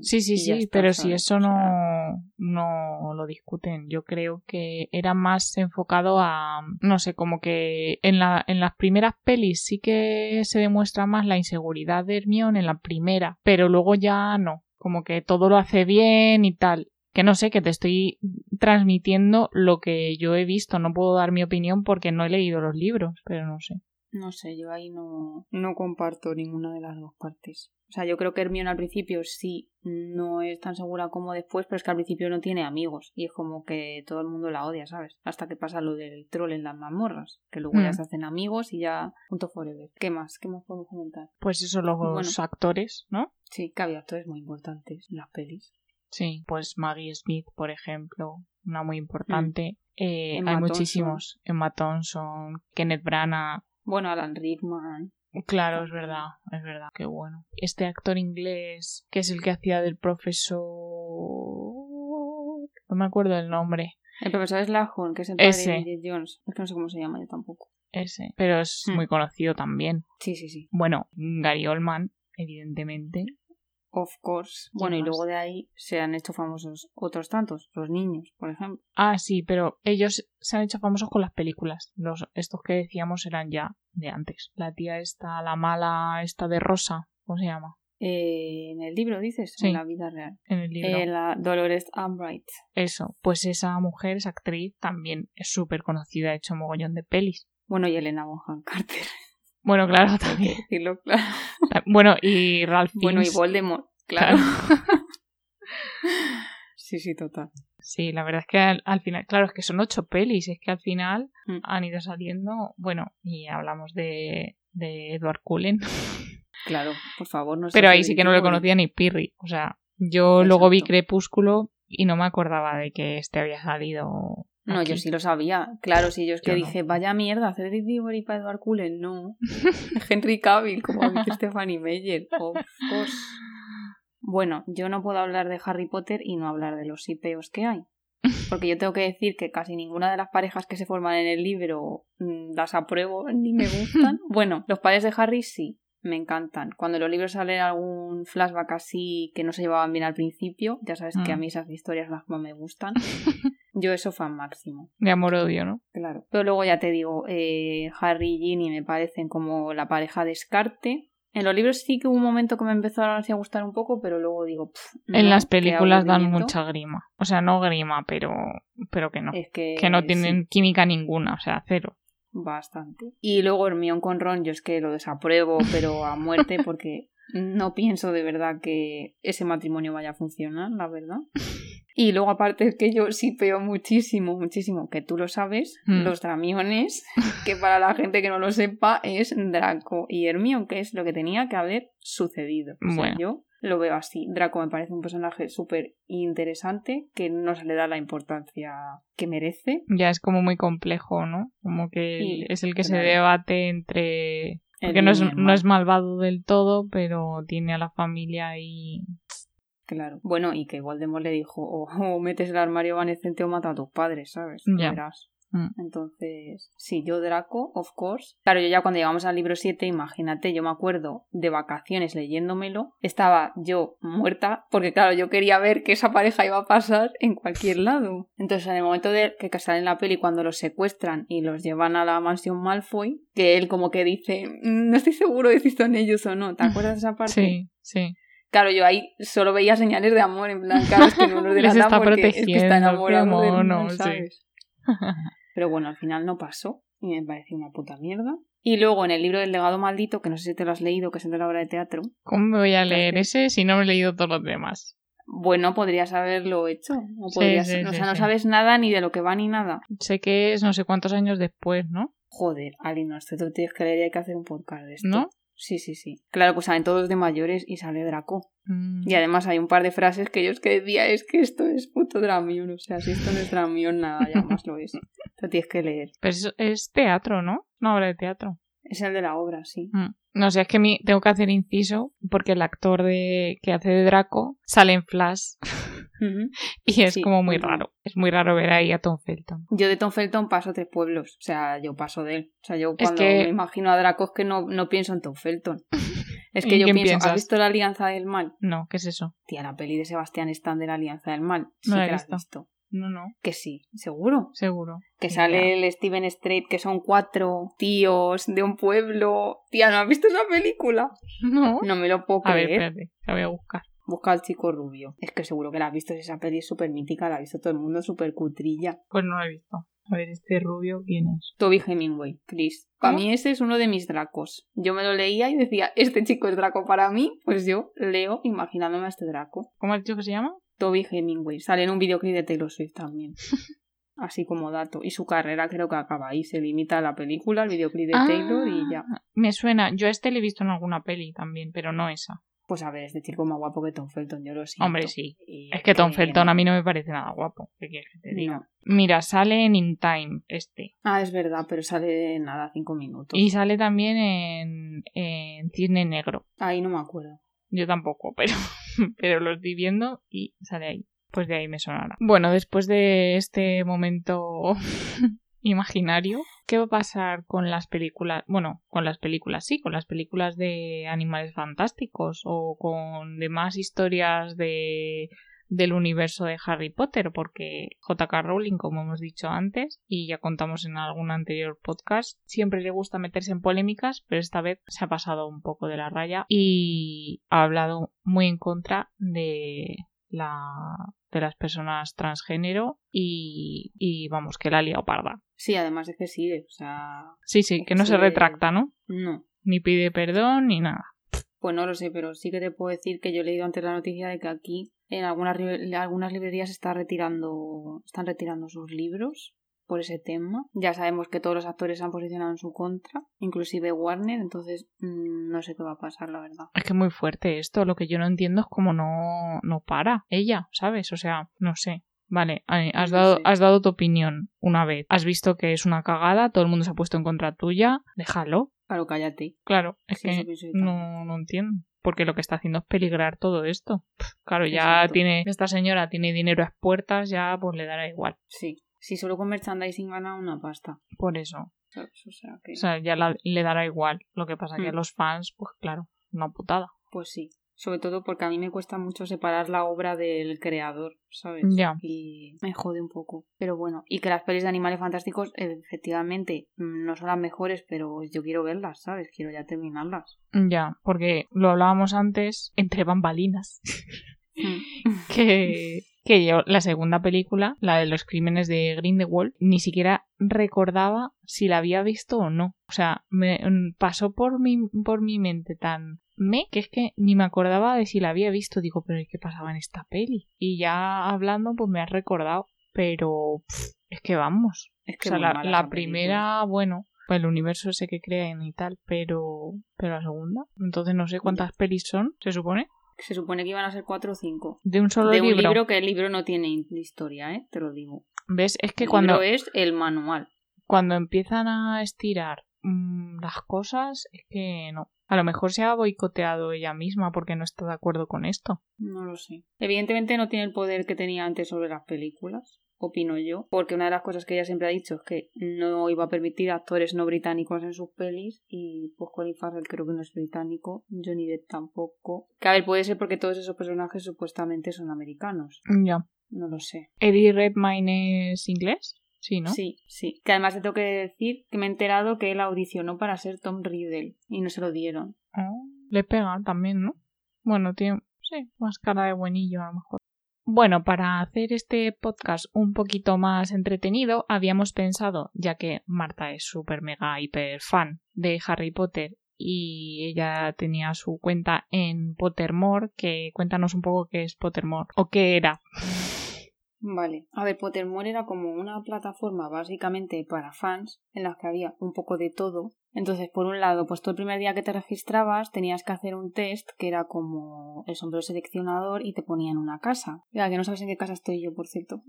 Sí, sí, sí, está, pero si eso no, no lo discuten. Yo creo que era más enfocado a, no sé, como que en, la, en las primeras pelis sí que se demuestra más la inseguridad de Hermione en la primera, pero luego ya no, como que todo lo hace bien y tal. Que no sé, que te estoy transmitiendo lo que yo he visto. No puedo dar mi opinión porque no he leído los libros, pero no sé. No sé, yo ahí no, no comparto ninguna de las dos partes. O sea, yo creo que Hermione al principio sí no es tan segura como después, pero es que al principio no tiene amigos. Y es como que todo el mundo la odia, ¿sabes? Hasta que pasa lo del troll en las mazmorras. Que luego ya Mm. se hacen amigos y ya punto forever. ¿Qué más? ¿Qué más podemos comentar? Pues eso, los Bueno. actores, ¿no? Sí, que había actores muy importantes en las pelis. Sí, pues Maggie Smith, por ejemplo, una muy importante. Eh, Emma hay Thompson. muchísimos. Emma Thompson, Kenneth Branagh. Bueno, Alan Rickman. Claro, es verdad, es verdad, qué bueno. Este actor inglés, que es el que hacía del profesor... No me acuerdo del nombre. El profesor Slahorn, que es el padre Ese. de Bridget Jones. Es que no sé cómo se llama yo tampoco. Ese. Pero es Hmm. muy conocido también. Sí, sí, sí. Bueno, Gary Oldman, evidentemente. Of course. Bueno, y luego de ahí se han hecho famosos otros tantos. Los niños, por ejemplo. Ah, sí, pero ellos se han hecho famosos con las películas. Los, estos que decíamos eran ya de antes. La tía esta, la mala esta de Rosa, ¿cómo se llama? Eh, en el libro, dices, Sí. en la vida real. En el libro. Eh, la Dolores Albright. Eso, pues esa mujer, esa actriz, también es súper conocida, ha hecho mogollón de pelis. Bueno, y Elena Bonham Carter. Bueno, claro, también. decirlo, claro. Bueno, y Ralph Bueno, y Fiennes. Voldemort, claro. sí, sí, total. Sí, la verdad es que al, al final, claro, es que son ocho pelis, es que al final Mm. han ido saliendo, bueno, y hablamos de, de Edward Cullen, Claro, por favor, no sé. pero ahí sí que no le conocía ni Pirri, o sea, yo luego vi. Crepúsculo y no me acordaba de que este había salido. No, yo sí lo sabía. Claro, sí, yo es que Yo no. dije, vaya mierda, Cedric Diggory para Edward Cullen. No. Henry Cavill, como dice Stephanie Meyer. Course. Bueno, yo no puedo hablar de Harry Potter y no hablar de los hipeos que hay. Porque yo tengo que decir que casi ninguna de las parejas que se forman en el libro mm, las apruebo ni me gustan. Bueno, los padres de Harry sí, me encantan. Cuando en los libros sale algún flashback así que no se llevaban bien al principio, ya sabes que a Mm. mí esas historias las más me gustan. Yo eso fan máximo. De amor-odio, ¿no? Claro. Pero luego ya te digo, eh, Harry y Ginny me parecen como la pareja descarte. En los libros sí que hubo un momento que me empezaron así a gustar un poco, pero luego digo, pff, en las películas dan mucha grima. O sea, no grima, pero, pero que no. Es que, que no sí, tienen química ninguna, o sea, cero. Bastante. Y luego Hermione con Ron, yo es que lo desapruebo, pero a muerte, porque no pienso de verdad que ese matrimonio vaya a funcionar, la verdad. Y luego aparte es que yo sí peo muchísimo, muchísimo, que tú lo sabes, Mm. los dramiones, que para la gente que no lo sepa es Draco y Hermione, que es lo que tenía que haber sucedido. O sea, Bueno. yo lo veo así. Draco me parece un personaje súper interesante que no se le da la importancia que merece. Ya es como muy complejo, ¿no? Como que Y- es el que se debate entre... Porque no es, y no es malvado del todo, pero tiene a la familia ahí... Claro. Bueno, y que Voldemort le dijo, o, o metes el armario evanescente o mata a tus padres, ¿sabes? Ya. verás. Mm. Entonces, sí, yo Draco, of course. Claro, yo ya cuando llegamos al libro 7, imagínate, yo me acuerdo de vacaciones leyéndomelo, estaba yo muerta, porque claro, yo quería ver que esa pareja iba a pasar en cualquier lado. Entonces, en el momento de que sale en la peli, cuando los secuestran y los llevan a la mansión Malfoy, que él como que dice, "Mm, no estoy seguro de si son ellos o no, ¿te acuerdas de esa parte? Sí, sí. Claro, yo ahí solo veía señales de amor, en plan, claro, es que no los delatan porque es que está enamorado mono, mal, sí. Pero bueno, al final no pasó y me pareció una puta mierda. Y luego en el libro del legado maldito, que no sé si te lo has leído, que es el de la obra de teatro. ¿Cómo me voy a leer ese si no me he leído todos los demás? Bueno, podrías haberlo hecho. O, podrías, sí, o sí, sea, no sabes nada ni de lo que va ni nada. Sé que es no sé cuántos años después, ¿no? Joder, Ali, no, esto te tienes que leer y hay que hacer un podcast de esto. ¿No? Sí, sí, sí. Claro, pues salen todos de mayores y sale Draco. Mm. Y además hay un par de frases que yo es que decía, es que esto es puto Dramión. O sea, si esto no es Dramión, nada, ya más lo es. Lo tienes que leer. Pero es, es teatro, ¿no? Una obra de teatro. Es el de la obra, sí. Mm. No sé, es que mi, tengo que hacer inciso porque el actor de, que hace de Draco sale en Flash Y es Sí, como muy raro. Es muy raro ver ahí a Tom Felton. Yo de Tom Felton paso tres pueblos. O sea, yo paso de él. O sea, yo Es cuando que- me imagino a Draco es que no, no pienso en Tom Felton. Es que ¿En yo pienso, piensas? ¿has visto la Alianza del Mal? No, ¿qué es eso? Tía, la peli de Sebastián Stan de la Alianza del Mal. Sí No la que he la has visto. No, no, Que sí, seguro. seguro. Que sale el Steven Strait, que son cuatro tíos de un pueblo. Tía, ¿no has visto esa película? No. No me lo puedo A ver, creer. espérate, la voy a buscar. Busca al chico rubio. Es que seguro que la has visto. si Esa peli es súper mítica, la ha visto todo el mundo, súper cutrilla. Pues no la he visto. A ver, este rubio, ¿quién es? Toby Hemingway, Chris. Para mí ese es uno de mis dracos. Yo me lo leía y decía, este chico es draco para mí. Pues yo leo imaginándome a este draco. ¿Cómo has dicho que se llama? Toby Hemingway. Sale en un videoclip de Taylor Swift también. Así como dato. Y su carrera creo que acaba ahí. Se limita a la película, al videoclip de Taylor y ya. Ah, Me suena. Yo a este le he visto en alguna peli también, pero no esa. Pues a ver, este chico más guapo que Tom Felton, yo lo siento. Hombre, sí. Y Es que Tom Felton a mí no me parece nada guapo. ¿Qué quieres que te diga? No. Mira, sale en In Time este. Ah, es verdad, pero sale nada, cinco minutos. Y sale también en, en Cisne Negro. Ahí no me acuerdo. Yo tampoco, pero, pero lo estoy viendo y sale ahí. Pues de ahí me sonará. Bueno, después de este momento imaginario, ¿qué va a pasar con las películas? Bueno, con las películas, sí, con las películas de animales fantásticos o con demás historias de del universo de Harry Potter, porque JK Rowling, como hemos dicho antes, y ya contamos en algún anterior podcast, siempre le gusta meterse en polémicas, pero esta vez se ha pasado un poco de la raya y ha hablado muy en contra de la de las personas transgénero y, y vamos, que la ha liado parda. Sí, además es que sigue, o sea... Sí, sí, que no se retracta, ¿no? No. Ni pide perdón ni nada. Pues no lo sé, pero sí que te puedo decir que yo he leído antes la noticia de que aquí en algunas, algunas librerías está retirando, están retirando sus libros por ese tema. Ya sabemos que todos los actores se han posicionado en su contra, inclusive Warner, entonces mm, no sé qué va a pasar, la verdad. Es que es muy fuerte esto. Lo que yo no entiendo es cómo no, no para ella, ¿sabes? O sea, no sé. Vale, has dado, has dado tu opinión una vez. Has visto que es una cagada, todo el mundo se ha puesto en contra tuya. Déjalo. Claro, cállate. Claro, es Sí, que no, no entiendo. Porque lo que está haciendo es peligrar todo esto. Claro, ya Exacto. tiene. Esta señora tiene dinero a puertas, ya pues le dará igual. Sí. Si solo con merchandising gana una pasta. Por eso. O sea que... O sea, ya la- le dará igual. Lo que pasa que a Mm. los fans, pues claro, una putada. Pues sí. Sobre todo porque a mí me cuesta mucho separar la obra del creador, ¿sabes? Ya. Y me jode un poco. Pero bueno, y que las pelis de animales fantásticos, efectivamente, mm, no son las mejores, pero yo quiero verlas, ¿sabes? Quiero ya terminarlas. Ya, porque lo hablábamos antes entre bambalinas. que, que yo, la segunda película, la de los crímenes de Grindelwald, ni siquiera recordaba si la había visto o no. O sea, me mm, pasó por mi, por mi mente tan me que es que ni me acordaba de si la había visto. Digo, pero ¿qué pasaba en esta peli? Y ya hablando, pues me has recordado. Pero pff, es que vamos. Es O que sea, la, primera, bueno, pues el universo ese que crean y tal, pero, pero la segunda. Entonces no sé cuántas pelis son, se supone. Se supone que iban a ser cuatro o cinco. De un solo de un libro. libro que el libro no tiene historia, ¿eh? Te lo digo. ¿Ves? Es que el cuando, libro es el manual. cuando empiezan a estirar mm, las cosas, es que no. A lo mejor se ha boicoteado ella misma porque no está de acuerdo con esto. No lo sé. Evidentemente no tiene el poder que tenía antes sobre las películas, opino yo, porque una de las cosas que ella siempre ha dicho es que no iba a permitir actores no británicos en sus pelis y pues Colin Farrell creo que no es británico, Johnny Depp tampoco. Que a ver, puede ser porque todos esos personajes supuestamente son americanos. Ya. No lo sé. ¿Eddie Redmayne es inglés? Sí, ¿no? Sí, sí. Que además te tengo que decir que me he enterado que él audicionó para ser Tom Riddle y no se lo dieron. Oh, le pega también, ¿no? Bueno, tiene, sí, más cara de buenillo a lo mejor. Bueno, para hacer este podcast un poquito más entretenido, habíamos pensado, ya que Marta es súper mega hiper fan de Harry Potter y ella tenía su cuenta en Pottermore, que cuéntanos un poco qué es Pottermore o qué era. Vale. A ver, Pottermore era como una plataforma básicamente para fans en la que había un poco de todo. Entonces, por un lado, pues tú el primer día que te registrabas tenías que hacer un test que era como el sombrero seleccionador y te ponían una casa. Ya que no sabes en qué casa estoy yo, por cierto.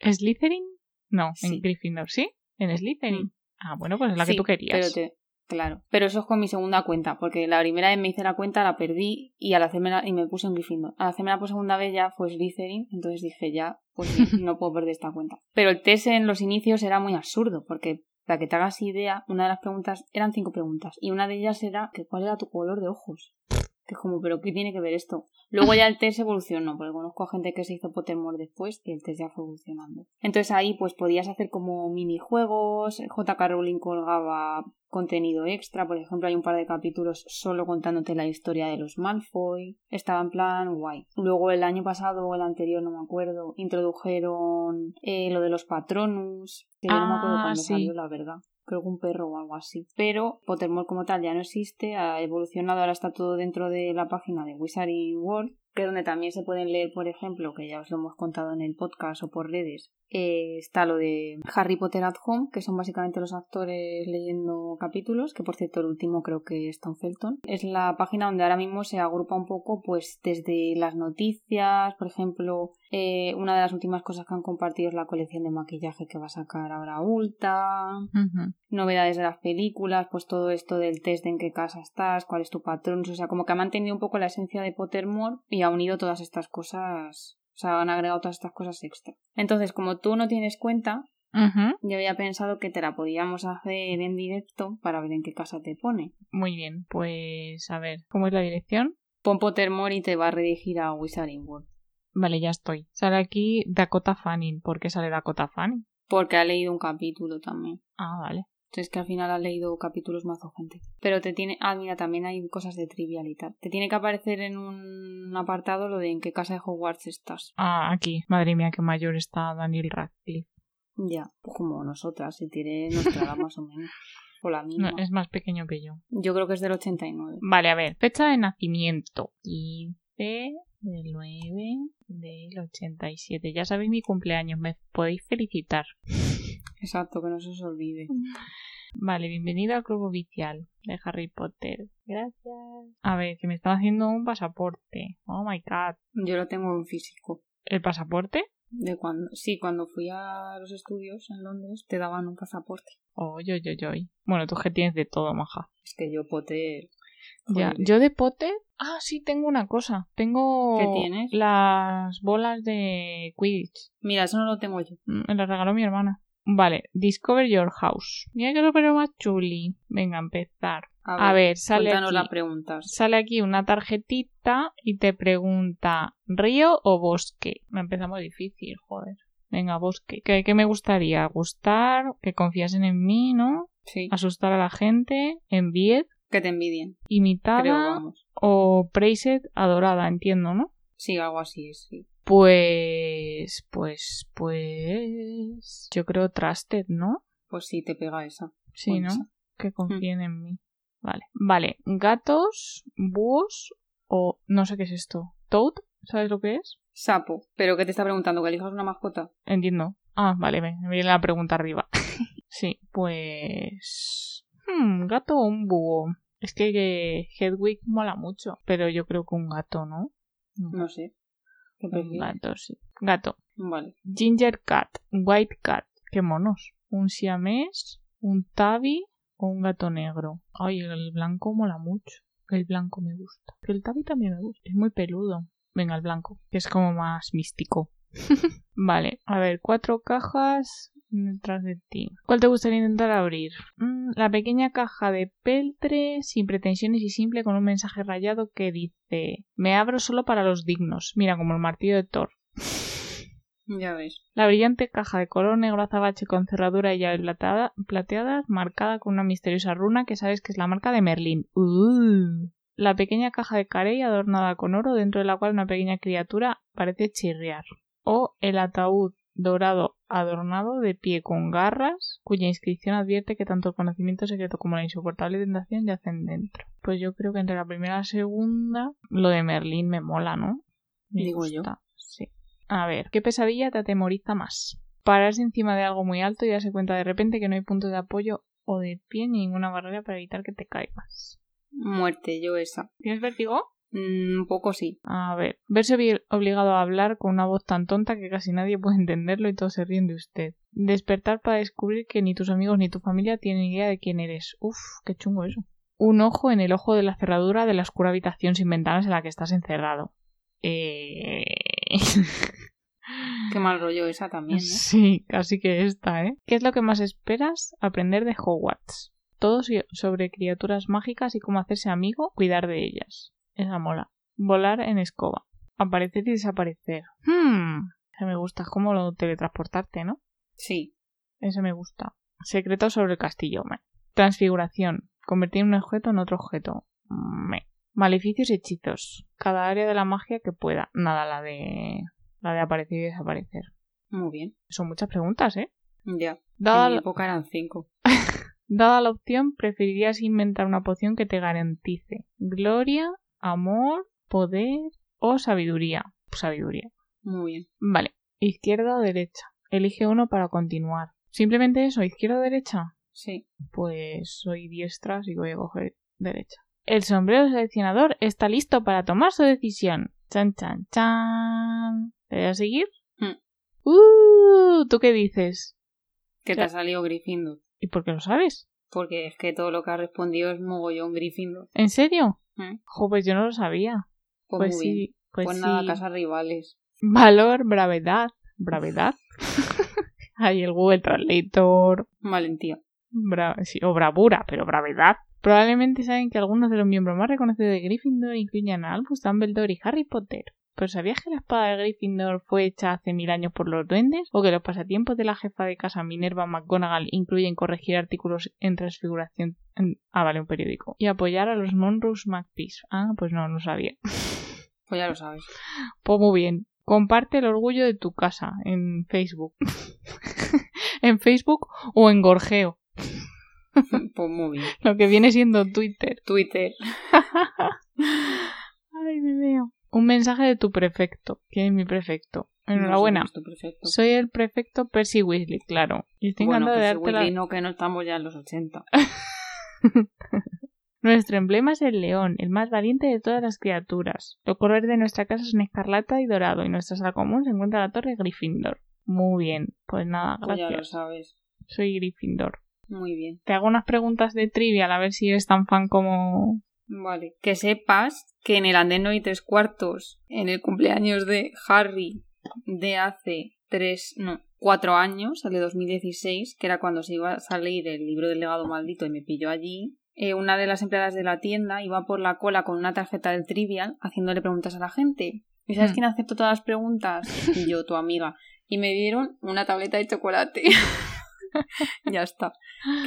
¿Slytherin? No, Sí. en Gryffindor, ¿sí? En Slytherin. Mm. Ah, bueno, pues es la que tú querías. Pero te- Claro, pero eso es con mi segunda cuenta, porque la primera vez me hice la cuenta, la perdí y al hacerme la- y me puse en Gryffindor. Al hacerme la por segunda vez ya fue Slytherin, entonces dije ya, pues no puedo perder esta cuenta. Pero el test en los inicios era muy absurdo, porque para que te hagas idea, una de las preguntas eran cinco preguntas y una de ellas era que cuál era tu color de ojos. Que es como, pero ¿qué tiene que ver esto? Luego ya el test evolucionó, porque conozco a gente que se hizo Pottermore después y el test ya fue evolucionando. Entonces ahí pues podías hacer como minijuegos, JK Rowling colgaba contenido extra, por ejemplo hay un par de capítulos solo contándote la historia de los Malfoy, estaba en plan guay. Luego el año pasado o el anterior, no me acuerdo, introdujeron eh, lo de los Patronus, que yo no me acuerdo Ah, cuándo sí. salió, la verdad que un perro o algo así. Pero Pottermore como tal ya no existe, ha evolucionado, ahora está todo dentro de la página de Wizarding World, que es donde también se pueden leer, por ejemplo, que ya os lo hemos contado en el podcast o por redes, eh, está lo de Harry Potter at Home, que son básicamente los actores leyendo capítulos, que por cierto el último creo que es Tom Felton. Es la página donde ahora mismo se agrupa un poco, pues desde las noticias, por ejemplo, eh, una de las últimas cosas que han compartido es la colección de maquillaje que va a sacar ahora Ulta novedades de las películas, pues todo esto del test de en qué casa estás, cuál es tu patrón, o sea, como que ha mantenido un poco la esencia de Pottermore y ha unido todas estas cosas, o sea, han agregado todas estas cosas extra. Entonces, como tú no tienes cuenta, yo había pensado que te la podíamos hacer en directo para ver en qué casa te pone. Muy bien, pues a ver, ¿cómo es la dirección? Pon Pottermore y te va a redirigir a Wizarding World. Vale, ya estoy. Sale aquí Dakota Fanning. ¿Por qué sale Dakota Fanning? Porque ha leído un capítulo también. Ah, vale. Entonces que al final ha leído capítulos mazo gente. Pero te tiene... Ah, mira, también hay cosas de trivial y tal. Te tiene que aparecer en un apartado lo de en qué casa de Hogwarts estás. Ah, aquí. Madre mía, qué mayor está Daniel Radcliffe. Ya, pues como nosotras, si tiene nuestra edad más o menos. O la No, misma. es más pequeño que yo. Yo creo que es del 89. Vale, a ver. Fecha de nacimiento. 15 del 9 del 87. Ya sabéis mi cumpleaños. Me podéis felicitar. Exacto, que no se os olvide. Vale, bienvenido al club oficial de Harry Potter. Gracias. A ver, que me están haciendo un pasaporte. Oh my god. Yo lo tengo en físico. ¿El pasaporte? De cuando... Sí, cuando fui a los estudios en Londres te daban un pasaporte. Oh, yo, yo, yo. Bueno, tú que tienes de todo, maja. Es que yo Potter... Ya, yo de Potter. Ah, sí, tengo una cosa. Tengo ¿Qué tienes? las bolas de Quidditch. Mira, eso no lo tengo yo. Mm, Me las regaló mi hermana. Vale, Discover Your House. Mira que lo pero más chuli. Venga, a empezar. A ver, sale aquí. las preguntas. Sale aquí una tarjetita y te pregunta ¿río o bosque? Me empezamos difícil, joder. Venga, bosque. ¿Qué, qué me gustaría? Gustar, que confiasen en mí, ¿no? Sí, Asustar a la gente, envied, que te envidien. imitada Creo, vamos. o praised, adorada, entiendo, ¿no? Sí, algo así es, sí. Pues, pues, pues... Yo creo trusted, ¿no? Pues sí, te pega esa. Sí, ¿no? esa. Que confíen en mí. Vale. Vale. Gatos, búhos o... No sé qué es esto. ¿Toad? ¿Sabes lo que es? Sapo. ¿Pero qué te está preguntando? ¿Que elijas una mascota? Entiendo. Ah, vale, me viene la pregunta arriba. sí, pues... Hmm, gato o un búho. Es que, que Hedwig mola mucho, pero yo creo que un gato, ¿no? No sé. ¿Qué Un prefieres? gato, sí. Gato. Vale. Ginger cat, white cat. Qué monos. Un siamés, un tabby o un gato negro. Ay, el blanco mola mucho. El blanco me gusta. Que el tabby también me gusta. Es muy peludo. Venga, el blanco, que es como más místico. vale, a ver, cuatro cajas detrás de ti. ¿Cuál te gustaría intentar abrir? Mm, la pequeña caja de peltre, sin pretensiones y simple, con un mensaje rayado que dice: Me abro solo para los dignos. Mira, como el martillo de Thor. Ya ves. La brillante caja de color negro azabache con cerradura y llave plateada, plateadas, marcada con una misteriosa runa que sabes que es la marca de Merlín. Uh. La pequeña caja de carey adornada con oro, dentro de la cual una pequeña criatura parece chirriar. O el ataúd dorado adornado de pie con garras, cuya inscripción advierte que tanto el conocimiento secreto como la insoportable tentación yacen dentro. Pues yo creo que entre la primera y la segunda, lo de Merlín me mola, ¿no? Me Digo yo. Sí. A ver, ¿qué pesadilla te atemoriza más? Pararse encima de algo muy alto y darse cuenta de repente que no hay punto de apoyo o de pie ni ninguna barrera para evitar que te caigas. Muerte, yo esa. ¿Tienes vértigo? Mm, un poco sí. A ver, verse obli- obligado a hablar con una voz tan tonta que casi nadie puede entenderlo y todos se ríen de usted. Despertar para descubrir que ni tus amigos ni tu familia tienen idea de quién eres. Uf, qué chungo eso. Un ojo en el ojo de la cerradura de la oscura habitación sin ventanas en la que estás encerrado. Eh... Qué mal rollo esa también, ¿eh? Sí, casi que esta, ¿eh? ¿Qué es lo que más esperas aprender de Hogwarts? Todo so- sobre criaturas mágicas y cómo hacerse amigo, cuidar de ellas. Esa mola. Volar en escoba. Aparecer y desaparecer. Hmm. Ese me gusta. Es como lo teletransportarte, ¿no? Sí. Ese me gusta. Secreto sobre el castillo. Me. Transfiguración. Convertir un objeto en otro objeto. Me. Maleficios y hechizos. Cada área de la magia que pueda. Nada, la de. La de aparecer y desaparecer. Muy bien. Son muchas preguntas, ¿eh? Ya. Dada en la, época eran cinco. dada la opción, preferirías inventar una poción que te garantice gloria, amor, poder o sabiduría. Sabiduría. Muy bien. Vale. Izquierda o derecha. Elige uno para continuar. Simplemente eso, izquierda o derecha. Sí. Pues soy diestra, así que voy a coger derecha. El sombrero seleccionador está listo para tomar su decisión. Chan, chan, chan. ¿Te voy a seguir? Uh, ¿Tú qué dices? Que te ha salido Gryffindor. ¿Y por qué lo sabes? Porque es que todo lo que ha respondido es mogollón Gryffindor. ¿En serio? Jo, pues yo no lo sabía. Pues, Pues, bien. sí, pues, Pues sí. nada, casas rivales. Valor, bravedad. ¿Bravedad? Hay el Google Translator. Valentía. Bra- sí, o bravura, pero bravedad. Probablemente saben que algunos de los miembros más reconocidos de Gryffindor incluyen a Albus Dumbledore y Harry Potter. ¿Pero sabías que la espada de Gryffindor fue hecha hace mil años por los duendes? ¿O que los pasatiempos de la jefa de casa Minerva McGonagall incluyen corregir artículos en transfiguración... en- Ah, vale, un periódico. Y apoyar a los Monroe McPeace. Ah, pues no, no sabía. Pues ya lo sabes. Pues muy bien. Comparte el orgullo de tu casa en Facebook. en Facebook o en Gorgeo, pues muy bien. lo que viene siendo Twitter. Twitter. Ay, me veo. Un mensaje de tu prefecto. ¿Quién es mi prefecto? Enhorabuena. No pues. Soy el prefecto Percy Weasley, claro. Y estoy Bueno, encantado de darte la- Weasley no, que no estamos ya en los 80. Nuestro emblema es el león, el más valiente de todas las criaturas. Los colores de nuestra casa son escarlata y dorado, y nuestra sala común se encuentra en la torre Gryffindor. Muy bien. Pues nada, Pues ya lo gracias. sabes. Soy Gryffindor. Muy bien. Te hago unas preguntas de trivia a ver si eres tan fan como... Vale. Que sepas que en el andén no hay tres cuartos. En el cumpleaños de Harry de hace tres, no, cuatro años, el de 2016, que era cuando se iba a salir el libro del legado maldito y me pilló allí. eh, una de las empleadas de la tienda iba por la cola con una tarjeta del trivial haciéndole preguntas a la gente. ¿Y sabes Hmm. quién aceptó todas las preguntas? Y yo, tu amiga. Y me dieron una tableta de chocolate. ya está.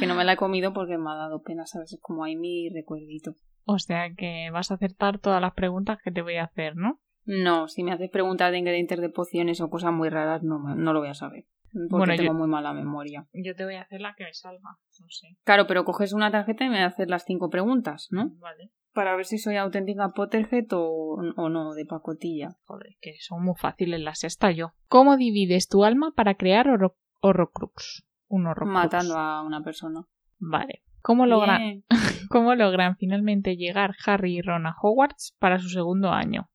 Que no me la he comido porque me ha dado pena, ¿sabes? Es como ahí mi recuerdito. O sea que vas a acertar todas las preguntas que te voy a hacer, ¿no? No, si me haces preguntas de ingredientes de pociones o cosas muy raras, no, me- no lo voy a saber. Porque Bueno, tengo yo- muy mala memoria. Yo te voy a hacer la que me salga. No sé. Claro, pero coges una tarjeta y me haces las cinco preguntas, ¿no? Vale. Para ver si soy auténtica Potterhead o, o no, de pacotilla. Joder, que son muy fáciles las sexta yo. ¿Cómo divides tu alma para crear horro- horrocrux? Un horrocrux. Matando a una persona. Vale. ¿Cómo logran. ¿Cómo logran finalmente llegar Harry y Ron a Hogwarts para su segundo año?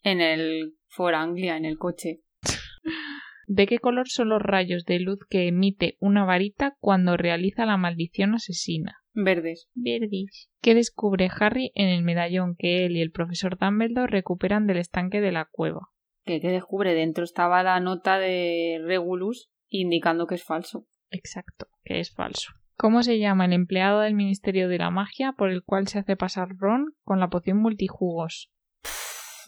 En el For Anglia, en el coche. ¿De qué color son los rayos de luz que emite una varita cuando realiza la maldición asesina? Verdes. Verdes. ¿Qué descubre Harry en el medallón que él y el profesor Dumbledore recuperan del estanque de la cueva? Que, que descubre dentro estaba la nota de Regulus indicando que es falso. Exacto, que es falso. ¿Cómo se llama el empleado del Ministerio de la Magia por el cual se hace pasar Ron con la poción multijugos?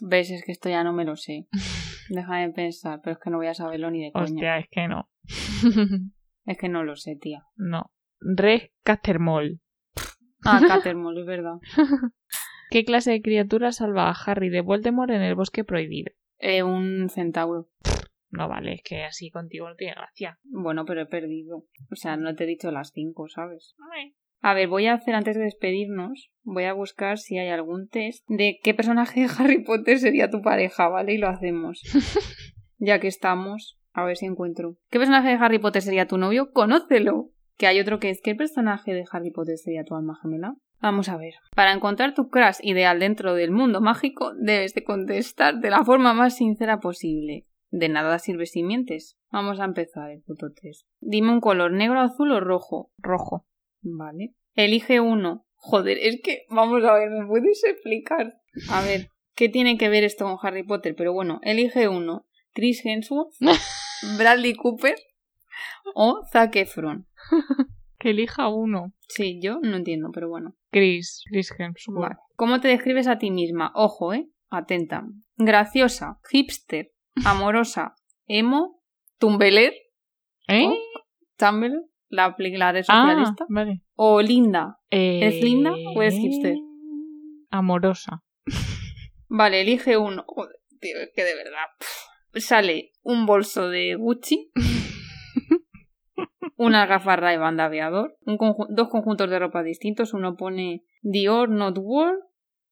Ves, es que esto ya no me lo sé. Déjame pensar, pero es que no voy a saberlo ni de coña. Hostia, es que no. Es que no lo sé, tía. no. Red Catermol. Ah, Catermall, es verdad. ¿Qué clase de criatura salva a Harry de Voldemort en el bosque prohibido? Eh, un centauro. No vale, es que así contigo no tiene gracia. Bueno, pero he perdido. O sea, no te he dicho las cinco, ¿sabes? A ver, voy a hacer antes de despedirnos, voy a buscar si hay algún test de qué personaje de Harry Potter sería tu pareja, ¿vale? Y lo hacemos. ya que estamos, a ver si encuentro. ¿Qué personaje de Harry Potter sería tu novio? Conócelo. Que hay otro que es ¿qué personaje de Harry Potter sería tu alma gemela? Vamos a ver. Para encontrar tu crush ideal dentro del mundo mágico, debes de contestar de la forma más sincera posible. De nada sirve si mientes. Vamos a empezar el puto test. Dime un color, negro, azul o rojo. Rojo. Vale. Elige uno. Joder, es que, vamos a ver, ¿me puedes explicar? A ver, ¿qué tiene que ver esto con Harry Potter? Pero bueno, elige uno. Chris Hemsworth, Bradley Cooper o Zac Efron. que elija uno. Sí, yo no entiendo, pero bueno. Chris, Chris Hemsworth. Vale. ¿Cómo te describes a ti misma? Ojo, ¿eh? Atenta. Graciosa, hipster, amorosa, emo, tumbeler. ¿Eh? Tumblr, la, la red ah, vale. O linda. ¿Eres linda o eres hipster? Eh, Amorosa. Vale, elige uno. Joder, tío, es que de verdad. pff. Sale un bolso de Gucci, una gafas ray de aviador, un conju- dos conjuntos de ropa distintos. Uno pone Dior Not War,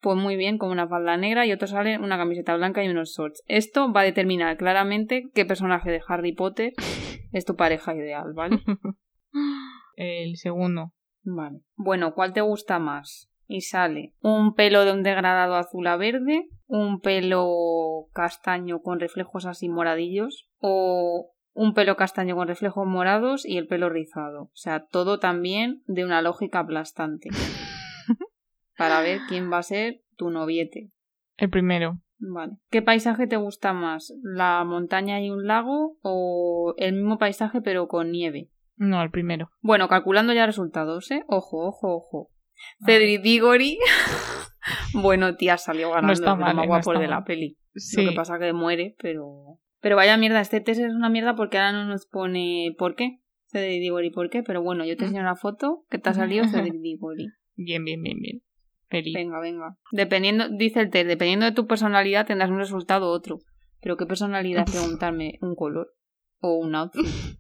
pues muy bien, con una falda negra, y otro sale una camiseta blanca y unos shorts. Esto va a determinar claramente qué personaje de Harry Potter es tu pareja ideal, ¿vale? El segundo. Vale. Bueno, ¿cuál te gusta más? Y sale un pelo de un degradado azul a verde, un pelo castaño con reflejos así moradillos, o un pelo castaño con reflejos morados y el pelo rizado. O sea, todo también de una lógica aplastante. Para ver quién va a ser tu noviete. El primero. Vale. ¿Qué paisaje te gusta más? ¿La montaña y un lago o el mismo paisaje pero con nieve? No, el primero. Bueno, calculando ya resultados, ¿eh? Ojo, ojo, ojo. Cedric Diggory. bueno, tía, salió ganando No está el mal, más eh, no guapo está de la mal. peli. Sí. Lo que pasa que muere, pero... Pero vaya mierda, este test es una mierda porque ahora no nos pone por qué. Cedric Diggory, ¿por qué? Pero bueno, yo te enseño una foto que te ha salido Cedric Diggory. Bien, bien, bien, bien. Feliz. Venga, venga. Dependiendo, dice el test, dependiendo de tu personalidad tendrás un resultado u otro. Pero ¿qué personalidad? Preguntarme un color o un outfit.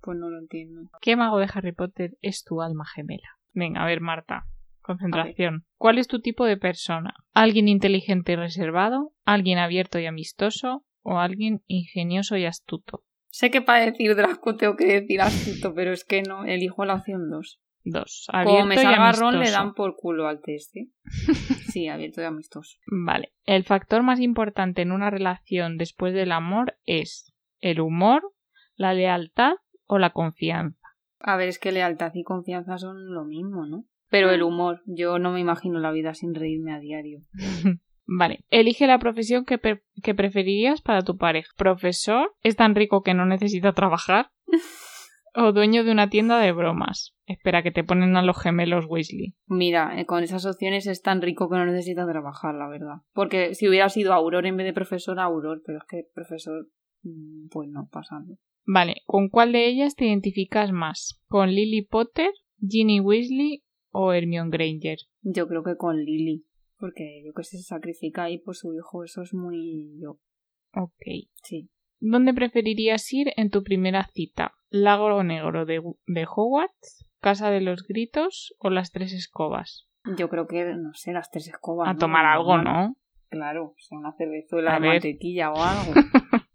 Pues no lo entiendo. ¿Qué mago de Harry Potter es tu alma gemela? Venga, a ver, Marta. Concentración. ¿Cuál es tu tipo de persona? ¿Alguien inteligente y reservado? ¿Alguien abierto y amistoso? ¿O alguien ingenioso y astuto? Sé que para decir Draco tengo que decir astuto, pero es que no, elijo la opción 2. Dos. Como Abierto me y salga Ron, le amistoso. dan por culo al test, ¿eh? Sí, abierto y amistoso. Vale. El factor más importante en una relación después del amor es el humor, la lealtad o la confianza. A ver, es que lealtad y confianza son lo mismo, ¿no? Pero el humor, yo no me imagino la vida sin reírme a diario. Vale. Elige la profesión que, pre- que preferirías para tu pareja. Profesor, es tan rico que no necesita trabajar. o dueño de una tienda de bromas. Espera, que te ponen a los gemelos Weasley. Mira, eh, con esas opciones es tan rico que no necesita trabajar, la verdad. Porque si hubiera sido Auror en vez de profesor, Auror, pero es que profesor, mm, pues no, pasando. Vale, ¿con cuál de ellas te identificas más? ¿Con Lily Potter, Ginny Weasley o Hermione Granger? Yo creo que con Lily, porque yo que sé, se sacrifica ahí por su hijo, eso es muy yo. Ok. Sí. ¿Dónde preferirías ir en tu primera cita? ¿Lago Negro de, de Hogwarts? ¿Casa de los Gritos o las Tres Escobas? Yo creo que, no sé, las tres escobas. A ¿no? tomar algo, ¿no? Claro, o sea, una cervezuela de mantequilla o algo.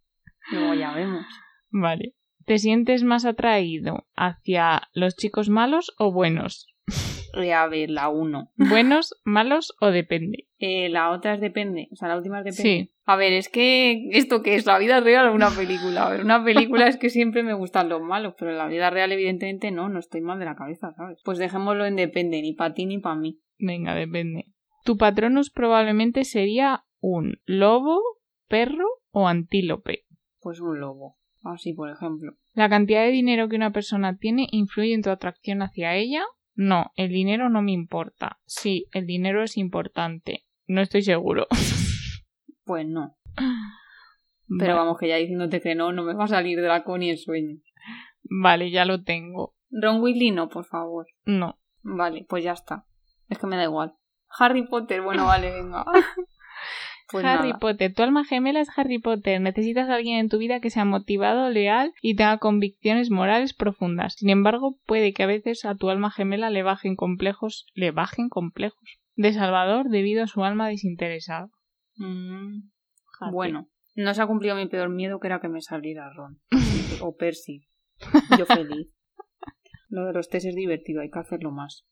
Luego ya vemos. Vale. ¿Te sientes más atraído hacia los chicos malos o buenos? A ver, la uno. ¿Buenos, malos o depende? Eh, la otra es depende, o sea, la última es depende. Sí. A ver, es que esto que es la vida real o una película. A ver, una película es que siempre me gustan los malos, pero en la vida real evidentemente no, no estoy mal de la cabeza, ¿sabes? Pues dejémoslo en depende, ni para ti ni para mí. Venga, depende. Tu patronus probablemente sería un lobo, perro o antílope. Pues un lobo. Así, por ejemplo. ¿La cantidad de dinero que una persona tiene influye en tu atracción hacia ella? No, el dinero no me importa. Sí, el dinero es importante. No estoy seguro. Pues no. Pero Vale. vamos, que ya diciéndote que no, no me va a salir Draco ni en sueño. Vale, ya lo tengo. Ron Weasley no, por favor. No. Vale, pues ya está. Es que me da igual. Harry Potter, bueno, vale, venga. Pues Harry nada. Potter, tu alma gemela es Harry Potter. Necesitas a alguien en tu vida que sea motivado, leal y tenga convicciones morales profundas. Sin embargo, puede que a veces a tu alma gemela le bajen complejos, le bajen complejos de Salvador debido a su alma desinteresada. Mm, bueno, no se ha cumplido mi peor miedo, que era que me saliera Ron. o Percy. Yo feliz. Lo de los test es divertido, hay que hacerlo más.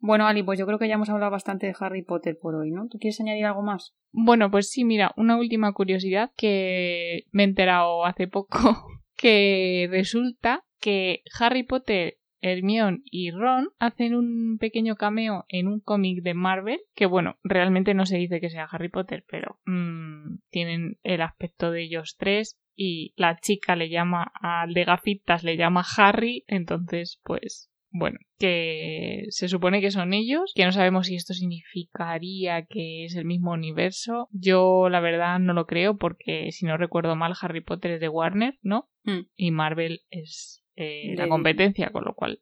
Bueno, Ali, pues yo creo que ya hemos hablado bastante de Harry Potter por hoy, ¿no? ¿Tú quieres añadir algo más? Bueno, pues sí, mira, una última curiosidad que me he enterado hace poco, que resulta que Harry Potter, Hermione y Ron hacen un pequeño cameo en un cómic de Marvel, que bueno, realmente no se dice que sea Harry Potter, pero mm, tienen el aspecto de ellos tres y la chica le llama al de gafitas, le llama Harry, entonces pues bueno, que se supone que son ellos, que no sabemos si esto significaría que es el mismo universo. Yo la verdad no lo creo porque si no recuerdo mal Harry Potter es de Warner, ¿no? Mm. Y Marvel es eh, la competencia, con lo cual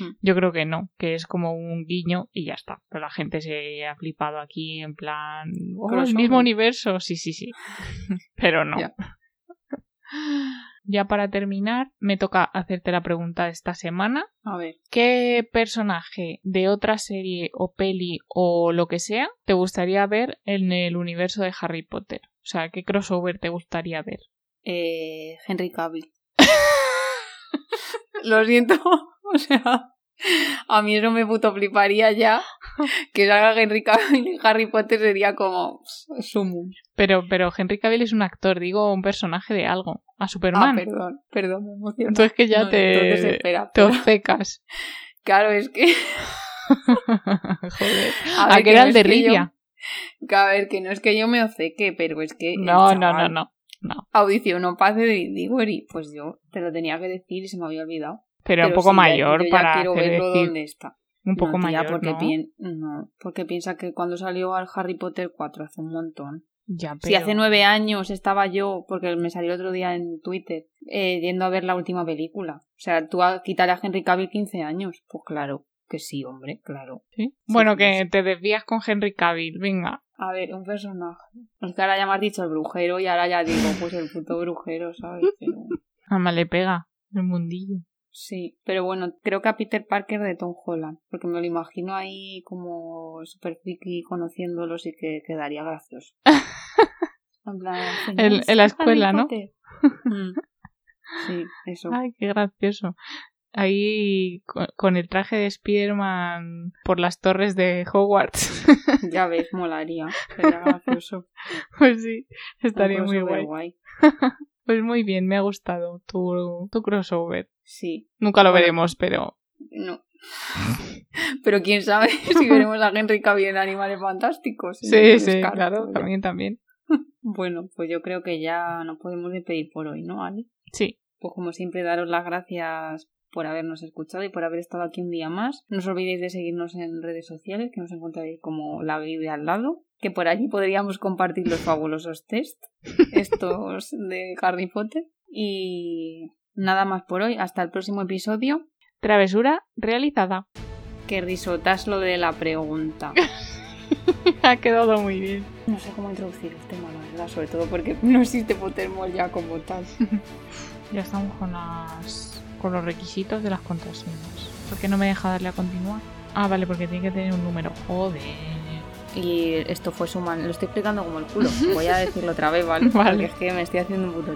Mm. yo creo que no, que es como un guiño y ya está. Pero la gente se ha flipado aquí en plan, oh, el mismo universo, sí, sí, sí. Pero no. Ya para terminar, me toca hacerte la pregunta de esta semana. A ver, ¿Qué personaje de otra serie o peli o lo que sea te gustaría ver en el universo de Harry Potter? O sea, ¿qué crossover te gustaría ver? eh, Henry Cavill. Lo siento, o sea, a mí eso me puto fliparía ya. Que salga Henry Cavill en Harry Potter sería como sumum. Pero, pero Henry Cavill es un actor, digo, un personaje de algo. A Ah, Superman. perdón, perdón, me emociono. Entonces que ya No, te, espera, te obcecas. Claro, es que. Joder. A ¿A ver, qué era no el de que yo- Rivia? que A ver, que no es que yo me obceque, pero es que. No, no, no, no. No. Audicionó Paz de Diggory. Pues yo te lo tenía que decir y se me había olvidado. Pero, un poco sí, mayor yo ya para quiero hacer verlo decir- dónde está. un poco no, tía, mayor, porque ¿no? porque piensa que cuando salió al Harry Potter 4 hace un montón. Ya, Si hace nueve años estaba yo, porque me salió el otro día en Twitter, eh, yendo a ver la última película. O sea, tú a a Henry Cavill 15 años. Pues claro, que sí, hombre, claro. ¿Sí? Bueno, que sí. te desvías con Henry Cavill, venga. A ver, un personaje. Es que ahora ya me has dicho el brujero y ahora ya digo, pues el puto brujero, ¿sabes? Pero... Además le pega el mundillo. Sí, pero bueno, creo que a Peter Parker de Tom Holland, porque me lo imagino ahí como super friki conociéndolos y que quedaría gracioso. En plan, En- "Señores, en la escuela, ¿no? Potter". Mm. Sí, eso. Ay, qué gracioso. Ahí co- con el traje de Spider-Man por las torres de Hogwarts. Ya ves, molaría. Sería gracioso. pues sí, estaría muy crossover guay. Pues muy bien, me ha gustado tu, tu crossover. Sí, Nunca lo Bueno. veremos, pero no. Pero quién sabe si veremos a Henry Cavill en Animales Fantásticos. Sí, sí, claro, ya. también, también. Bueno, pues yo creo que ya nos podemos despedir por hoy, ¿no, Ali? Sí, Pues como siempre, daros las gracias por habernos escuchado y por haber estado aquí un día más. No os olvidéis de seguirnos en redes sociales, que nos encontraréis como la de al lado, que por allí podríamos compartir los fabulosos test, estos de Harry Potter. Y nada más por hoy, hasta el próximo episodio. travesura realizada. Que risotas lo de la pregunta. ha quedado muy bien. No sé cómo introducir el tema, la verdad, sobre todo porque no existe Pottermore ya como tal. Ya estamos con las con los requisitos de las contraseñas. ¿Por qué no me deja darle a continuar? Ah, vale, porque tiene que tener un número. Joder. Y esto fue su man. Lo estoy explicando como el culo. Voy a decirlo otra vez, ¿vale? Vale. Porque es que me estoy haciendo un puto.